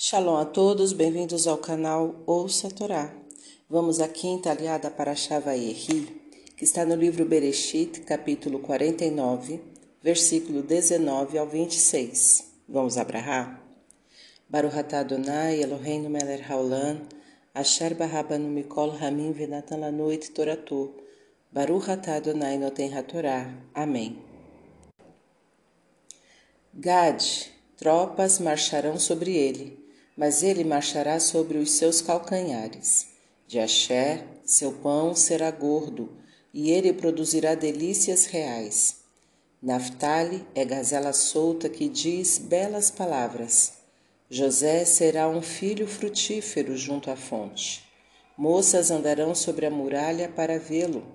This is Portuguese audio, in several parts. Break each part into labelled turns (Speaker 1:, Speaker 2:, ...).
Speaker 1: Shalom a todos, bem-vindos ao canal Ouça a Torá. Vamos à quinta aliada para Shavayehi, que está no livro Bereshit, capítulo 49, versículo 19 ao 26. Vamos abrahar? Baruch atah Adonai Eloheinu melech haolam, asher barabanu mikol hamim venatan lanoit toratu, Baruch atah Adonai noten hatorá. Amém. Gad, tropas marcharão sobre ele, mas ele marchará sobre os seus calcanhares. De Axé, seu pão será gordo, e ele produzirá delícias reais. Naphtali é gazela solta que diz belas palavras. José será um filho frutífero junto à fonte. Moças andarão sobre a muralha para vê-lo.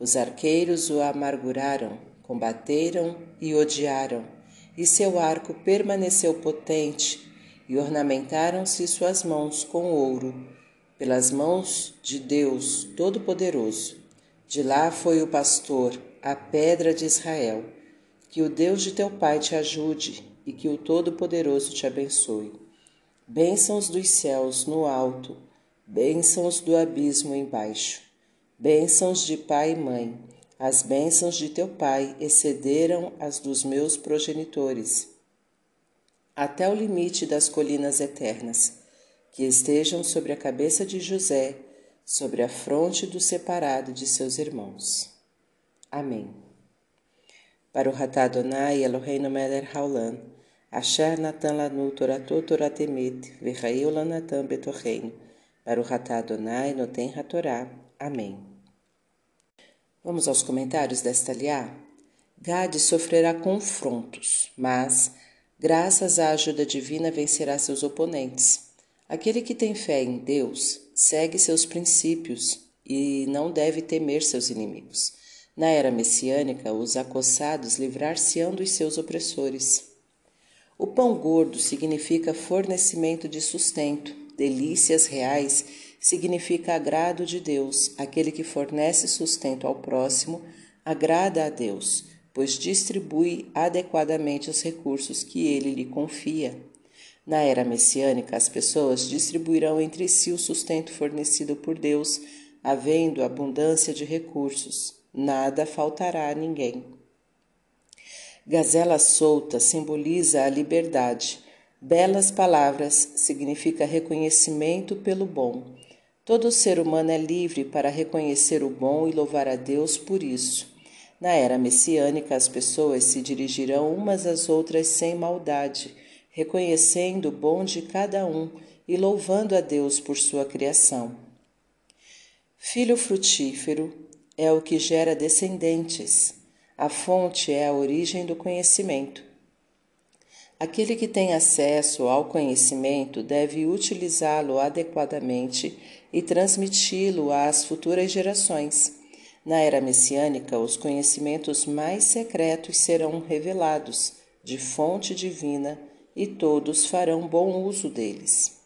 Speaker 1: Os arqueiros o amarguraram, combateram e odiaram, e seu arco permaneceu potente e ornamentaram-se suas mãos com ouro, pelas mãos de Deus Todo-Poderoso. De lá foi o pastor, a pedra de Israel. Que o Deus de teu pai te ajude e que o Todo-Poderoso te abençoe. Bênçãos dos céus no alto, bênçãos do abismo embaixo. Bênçãos de pai e mãe. As bênçãos de teu pai excederam as dos meus progenitores até o limite das colinas eternas, que estejam sobre a cabeça de José, sobre a fronte do separado de seus irmãos. Amém. Para o Ratá Adonai Eloheinu melech haolam, asher natan lanu toratot toratemet, v'chaeu lanatan betorreino, para o Ratá Adonai noten hatorá. Amém. Vamos aos comentários desta liá? Gade sofrerá confrontos, mas graças à ajuda divina, vencerá seus oponentes. Aquele que tem fé em Deus segue seus princípios e não deve temer seus inimigos. Na era messiânica, os acossados livrar-se-ão dos seus opressores. O pão gordo significa fornecimento de sustento, delícias reais significa agrado de Deus. Aquele que fornece sustento ao próximo agrada a Deus pois distribui adequadamente os recursos que ele lhe confia. Na era messiânica, as pessoas distribuirão entre si o sustento fornecido por Deus, havendo abundância de recursos. Nada faltará a ninguém. Gazela solta simboliza a liberdade. Belas palavras significa reconhecimento pelo bom. Todo ser humano é livre para reconhecer o bom e louvar a Deus por isso. Na era messiânica, as pessoas se dirigirão umas às outras sem maldade, reconhecendo o bom de cada um e louvando a Deus por sua criação. Filho frutífero é o que gera descendentes. A fonte é a origem do conhecimento. Aquele que tem acesso ao conhecimento deve utilizá-lo adequadamente e transmiti-lo às futuras gerações. Na era messiânica, os conhecimentos mais secretos serão revelados, de fonte divina, e todos farão bom uso deles.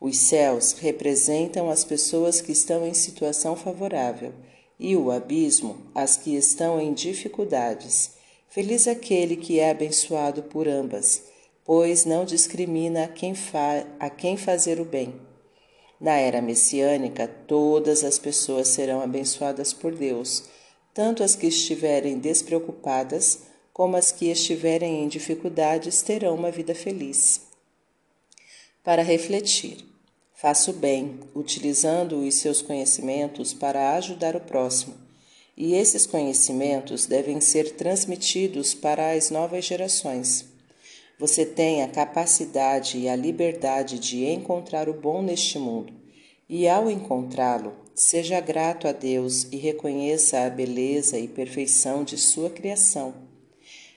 Speaker 1: Os céus representam as pessoas que estão em situação favorável, e o abismo, as que estão em dificuldades. Feliz aquele que é abençoado por ambas, pois não discrimina a quem, a quem fazer o bem. Na era messiânica, todas as pessoas serão abençoadas por Deus, tanto as que estiverem despreocupadas como as que estiverem em dificuldades terão uma vida feliz. Para refletir, faça o bem, utilizando os seus conhecimentos para ajudar o próximo, e esses conhecimentos devem ser transmitidos para as novas gerações. Você tem a capacidade e a liberdade de encontrar o bom neste mundo, e ao encontrá-lo, seja grato a Deus e reconheça a beleza e perfeição de sua criação.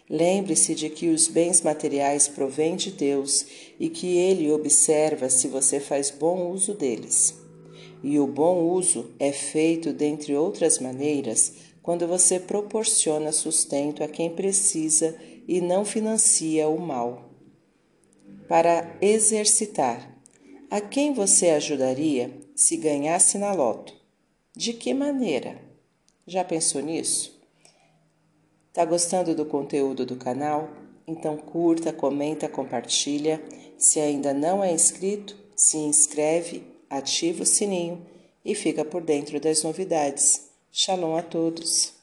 Speaker 1: Lembre-se de que os bens materiais provêm de Deus e que Ele observa se você faz bom uso deles. E o bom uso é feito, dentre outras maneiras, quando você proporciona sustento a quem precisa e não financia o mal. Para exercitar, a quem você ajudaria se ganhasse na loto? De que maneira? Já pensou nisso? Tá gostando do conteúdo do canal? Então curta, comenta, compartilha. Se ainda não é inscrito, se inscreve, ativa o sininho e fica por dentro das novidades. Shalom a todos!